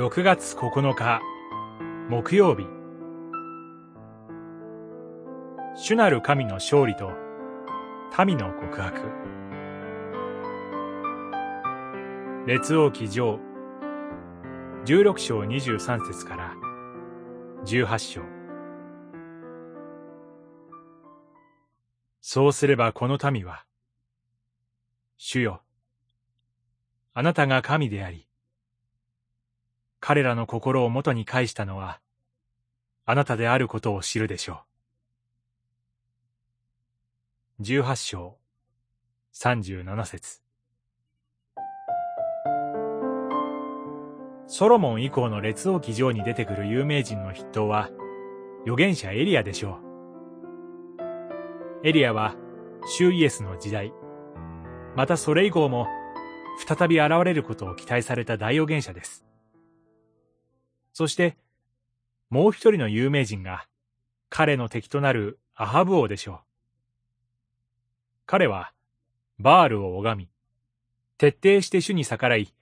6月9日木曜日。主なる神の勝利と民の告白。列王記上16章23節から18章。そうすればこの民は主よあなたが神であり彼らの心を元に返したのは、あなたであることを知るでしょう。十八章、三十七節ソロモン以降の列王記上に出てくる有名人の筆頭は、預言者エリアでしょう。エリアは、シュイエスの時代、またそれ以降も、再び現れることを期待された大預言者です。そして、もう一人の有名人が、彼の敵となるアハブ王でしょう。彼は、バールを拝み、徹底して主に逆らい、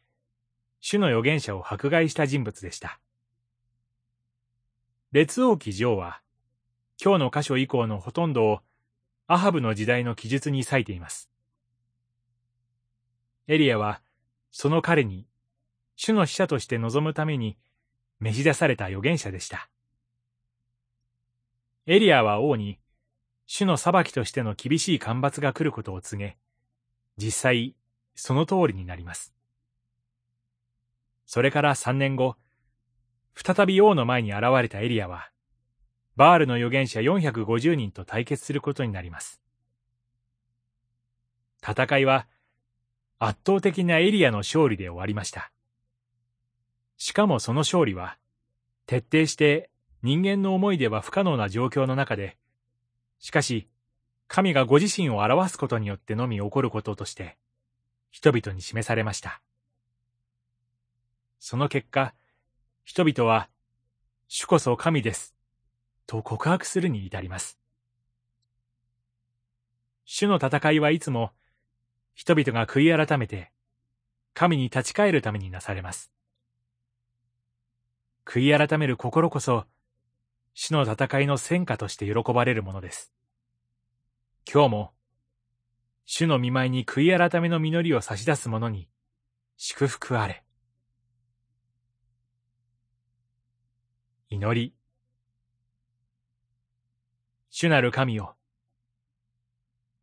主の預言者を迫害した人物でした。列王記上は、今日の箇所以降のほとんどを、アハブの時代の記述に割いています。エリアは、その彼に、主の使者として臨むために、召し出された預言者でした。エリアは王に、主の裁きとしての厳しい干ばつが来ることを告げ、実際、その通りになります。それから三年後、再び王の前に現れたエリアは、バールの預言者450人と対決することになります。戦いは、圧倒的なエリアの勝利で終わりました。しかもその勝利は、徹底して人間の思いでは不可能な状況の中で、しかし、神がご自身を表すことによってのみ起こることとして、人々に示されました。その結果、人々は、主こそ神です、と告白するに至ります。主の戦いはいつも、人々が悔い改めて、神に立ち返るためになされます。悔い改める心こそ、死の戦いの戦果として喜ばれるものです。今日も、主の見舞いに悔い改めの実りを差し出す者に、祝福あれ。祈り。主なる神よ。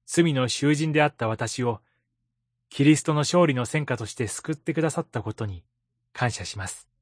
罪の囚人であった私を、キリストの勝利の戦果として救ってくださったことに感謝します。